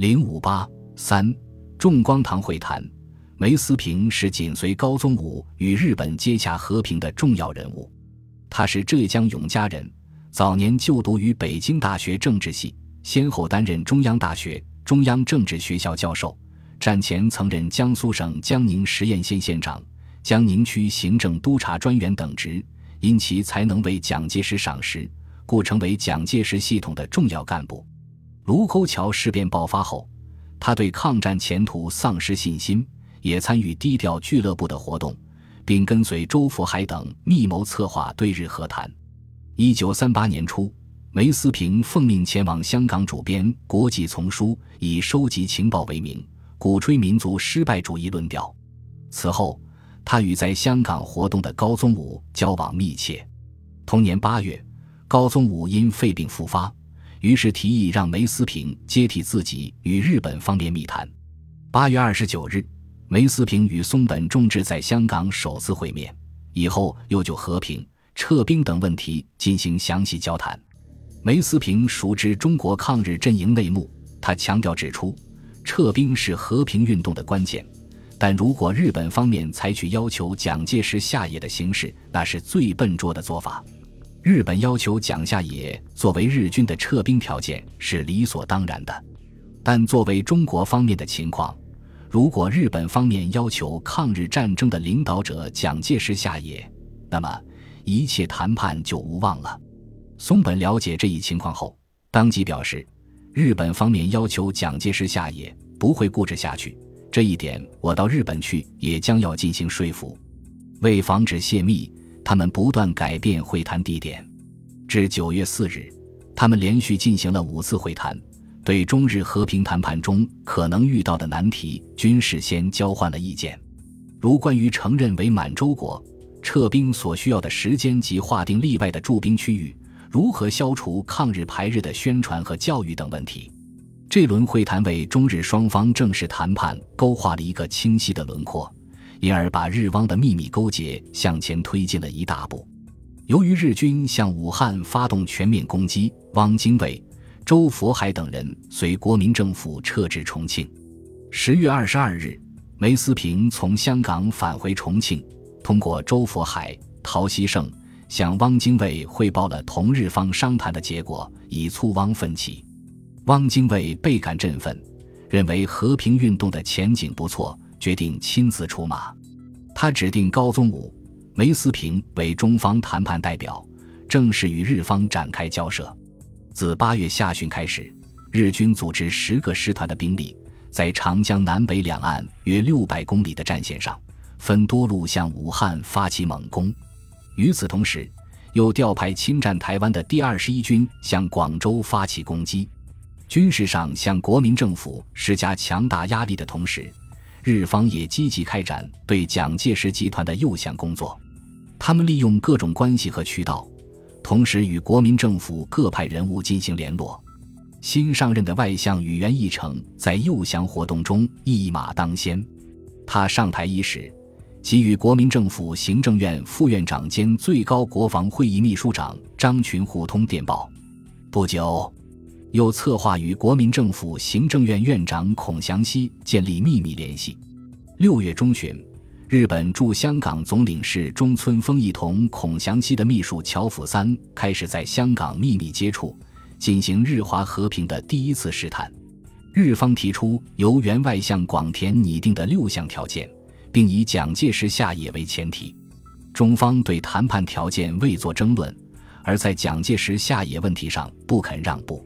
零五八三众光堂会谈，梅思平是紧随高宗武与日本接洽和平的重要人物。他是浙江永嘉人，早年就读于北京大学政治系，先后担任中央大学、中央政治学校教授。战前曾任江苏省江宁实验县县长、江宁区行政督察专员等职，因其才能为蒋介石赏识，故成为蒋介石系统的重要干部。卢沟桥事变爆发后，他对抗战前途丧失信心，也参与低调俱乐部的活动，并跟随周佛海等密谋策划对日和谈。一九三八年初，梅思平奉命前往香港主编国际丛书，以收集情报为名。鼓吹民族失败主义论调。此后，他与在香港活动的高宗武交往密切。同年八月，高宗武因肺病复发，于是提议让梅思平接替自己与日本方面密谈。八月二十九日，梅思平与松本重治在香港首次会面，以后又就和平、撤兵等问题进行详细交谈。梅思平熟知中国抗日阵营内幕，他强调指出。撤兵是和平运动的关键，但如果日本方面采取要求蒋介石下野的形式，那是最笨拙的做法。日本要求蒋下野作为日军的撤兵条件是理所当然的，但作为中国方面的情况，如果日本方面要求抗日战争的领导者蒋介石下野，那么一切谈判就无望了。松本了解这一情况后，当即表示。日本方面要求蒋介石下野，不会固执下去。这一点，我到日本去也将要进行说服。为防止泄密，他们不断改变会谈地点。至九月四日，他们连续进行了五次会谈，对中日和平谈判中可能遇到的难题均事先交换了意见。如关于承认为满洲国、撤兵所需要的时间及划定例外的驻兵区域。如何消除抗日排日的宣传和教育等问题，这轮会谈为中日双方正式谈判勾画了一个清晰的轮廓，因而把日汪的秘密勾结向前推进了一大步。由于日军向武汉发动全面攻击，汪精卫、周佛海等人随国民政府撤至重庆。十月二十二日，梅思平从香港返回重庆，通过周佛海、陶希圣。向汪精卫汇报了同日方商谈的结果，以促汪奋起。汪精卫倍感振奋，认为和平运动的前景不错，决定亲自出马。他指定高宗武、梅思平为中方谈判代表，正式与日方展开交涉。自八月下旬开始，日军组织十个师团的兵力，在长江南北两岸约六百公里的战线上，分多路向武汉发起猛攻。与此同时，又调派侵占台湾的第二十一军向广州发起攻击，军事上向国民政府施加强大压力的同时，日方也积极开展对蒋介石集团的诱降工作。他们利用各种关系和渠道，同时与国民政府各派人物进行联络。新上任的外相宇垣义成在诱降活动中一马当先，他上台伊始。即与国民政府行政院副院长兼最高国防会议秘书长张群互通电报，不久，又策划与国民政府行政院院长孔祥熙建立秘密联系。六月中旬，日本驻香港总领事中村丰一同孔祥熙的秘书乔辅三开始在香港秘密接触，进行日华和平的第一次试探。日方提出由原外相广田拟定的六项条件。并以蒋介石下野为前提，中方对谈判条件未作争论，而在蒋介石下野问题上不肯让步。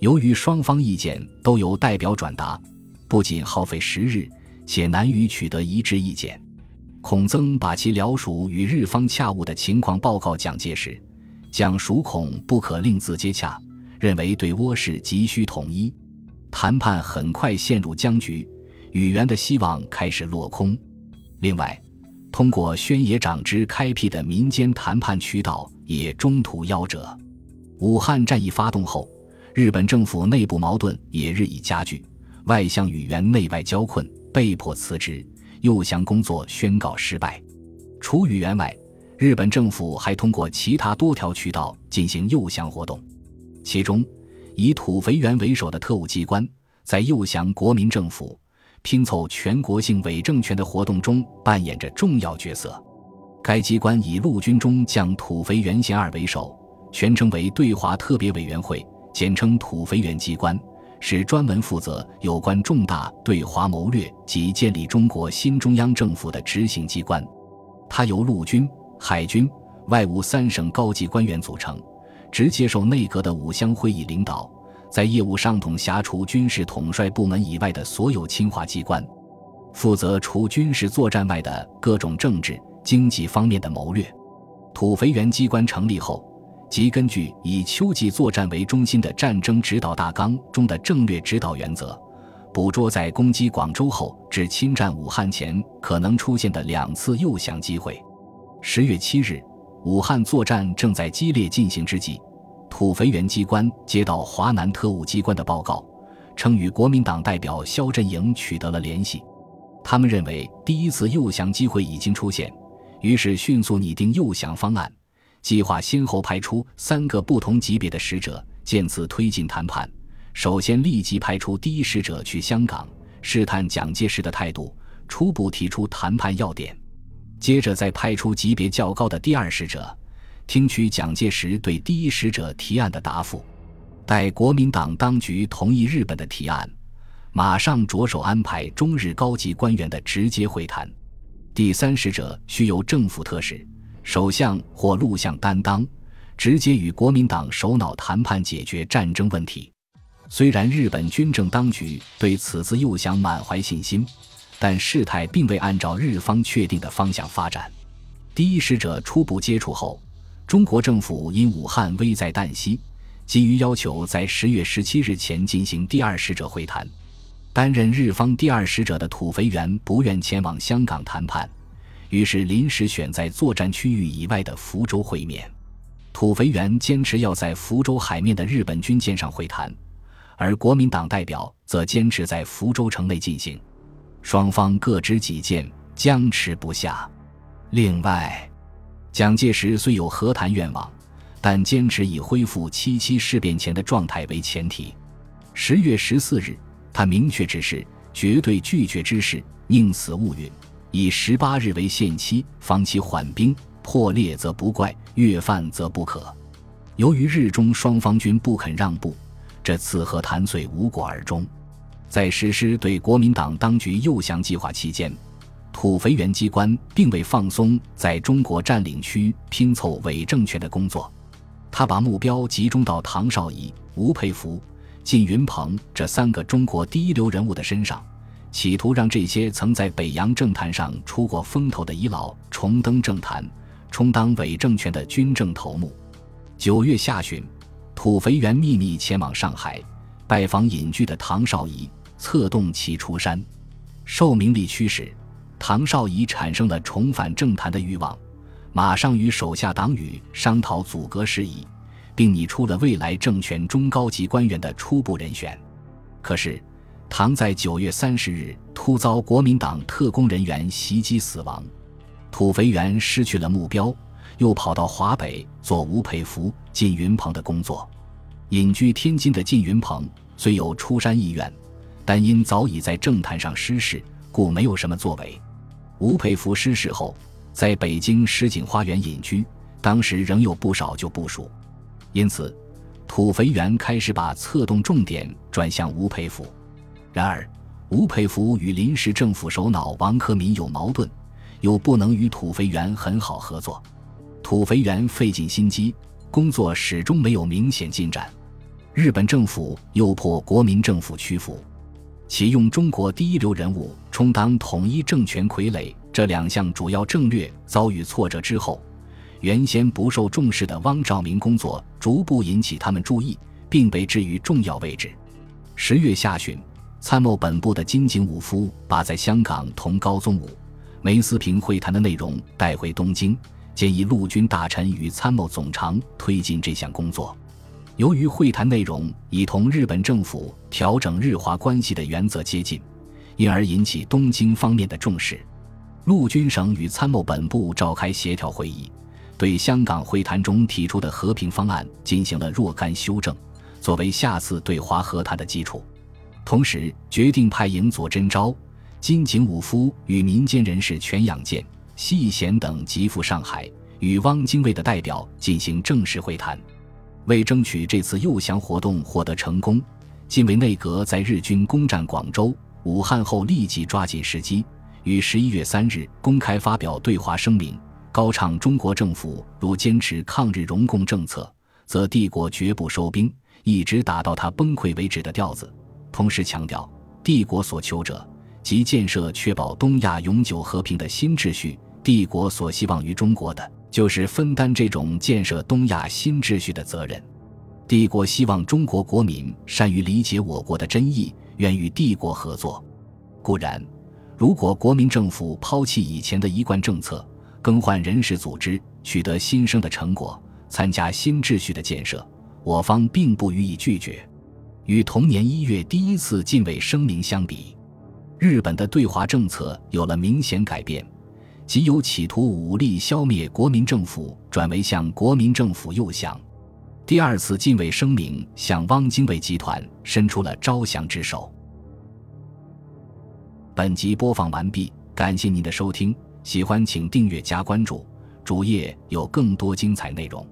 由于双方意见都由代表转达，不仅耗费时日，且难于取得一致意见。孔曾把其辽属与日方洽务的情况报告蒋介石，蒋属恐不可另自接洽，认为对倭事急需统一。谈判很快陷入僵局，宇垣的希望开始落空。另外，通过宣野长之开辟的民间谈判渠道也中途夭折。武汉战役发动后，日本政府内部矛盾也日益加剧，外相宇垣内外交困，被迫辞职，诱降工作宣告失败。除宇垣外，日本政府还通过其他多条渠道进行诱降活动，其中以土肥原为首的特务机关在诱降国民政府、拼凑全国性伪政权的活动中扮演着重要角色。该机关以陆军中将土肥原贤二为首，全称为对华特别委员会，简称土肥原机关，是专门负责有关重大对华谋略及建立中国新中央政府的执行机关。它由陆军、海军、外务三省高级官员组成，直接受内阁的五乡会议领导，在业务上统辖除军事统帅部门以外的所有侵华机关，负责除军事作战外的各种政治。经济方面的谋略，土肥原机关成立后，即根据以秋季作战为中心的战争指导大纲中的战略指导原则，捕捉在攻击广州后至侵占武汉前可能出现的两次诱降机会。十月七日，武汉作战正在激烈进行之际，土肥原机关接到华南特务机关的报告，称与国民党代表肖振营取得了联系，他们认为第一次诱降机会已经出现。于是迅速拟定诱降方案，计划先后派出三个不同级别的使者，渐次推进谈判。首先立即派出第一使者去香港，试探蒋介石的态度，初步提出谈判要点。接着再派出级别较高的第二使者，听取蒋介石对第一使者提案的答复。待国民党当局同意日本的提案，马上着手安排中日高级官员的直接会谈。第三使者需由政府特使、首相或陆相担当，直接与国民党首脑谈判解决战争问题。虽然日本军政当局对此次诱降满怀信心，但事态并未按照日方确定的方向发展。第一使者初步接触后，中国政府因武汉危在旦夕，急于要求在十月十七日前进行第二使者会谈。担任日方第二使者的土肥原不愿前往香港谈判，于是临时选在作战区域以外的福州会面。土肥原坚持要在福州海面的日本军舰上会谈，而国民党代表则坚持在福州城内进行。双方各执己见，僵持不下。另外，蒋介石虽有和谈愿望，但坚持以恢复七七事变前的状态为前提。十月十四日。他明确指示，绝对拒绝之事，宁死勿允。以十八日为限期，方其缓兵，破裂则不怪，越犯则不可。由于日中双方均不肯让步，这次和谈遂无果而终。在实施对国民党当局诱降计划期间，土肥原机关并未放松在中国占领区拼凑伪政权的工作，他把目标集中到唐绍仪、吴佩孚。靳云鹏这三个中国第一流人物的身上，企图让这些曾在北洋政坛上出过风头的遗老重登政坛，充当伪政权的军政头目。九月下旬，土肥原秘密前往上海，拜访隐居的唐绍仪，策动其出山。受名利驱使，唐绍仪产生了重返政坛的欲望，马上与手下党羽商讨阻隔事宜。并拟出了未来政权中高级官员的初步人选，可是，唐在九月三十日突遭国民党特工人员袭击死亡，土肥原失去了目标，又跑到华北做吴佩孚、靳云鹏的工作。隐居天津的靳云鹏虽有出山意愿，但因早已在政坛上失势，故没有什么作为。吴佩孚失势后，在北京石景花园隐居，当时仍有不少旧部署。因此，土肥原开始把策动重点转向吴佩孚。然而，吴佩孚与临时政府首脑王克敏有矛盾，又不能与土肥原很好合作。土肥原费尽心机，工作始终没有明显进展。日本政府又迫国民政府屈服，启用中国第一流人物充当统一政权傀儡，这两项主要政略遭遇挫折之后。原先不受重视的汪兆铭工作逐步引起他们注意，并被置于重要位置。十月下旬，参谋本部的金井武夫把在香港同高宗武、梅思平会谈的内容带回东京，建议陆军大臣与参谋总长推进这项工作。由于会谈内容已同日本政府调整日华关系的原则接近，因而引起东京方面的重视。陆军省与参谋本部召开协调会议。对香港会谈中提出的和平方案进行了若干修正，作为下次对华和谈的基础。同时决定派营佐真昭、金井武夫与民间人士全养健、细贤等急赴上海，与汪精卫的代表进行正式会谈。为争取这次诱降活动获得成功，近卫内阁在日军攻占广州、武汉后立即抓紧时机，于十一月三日公开发表对华声明，高唱中国政府如坚持抗日荣共政策，则帝国绝不收兵，一直打到他崩溃为止的调子。同时强调，帝国所求者即建设确保东亚永久和平的新秩序，帝国所希望于中国的。就是分担这种建设东亚新秩序的责任。帝国希望中国国民善于理解我国的真意，愿与帝国合作。固然，如果国民政府抛弃以前的一贯政策，更换人事组织，取得新生的成果，参加新秩序的建设，我方并不予以拒绝。与同年一月第一次禁卫声明相比，日本的对华政策有了明显改变。即由企图武力消灭国民政府，转为向国民政府诱降。第二次禁卫声明向汪精卫集团伸出了招降之手。本集播放完毕，感谢您的收听，喜欢请订阅加关注，主页有更多精彩内容。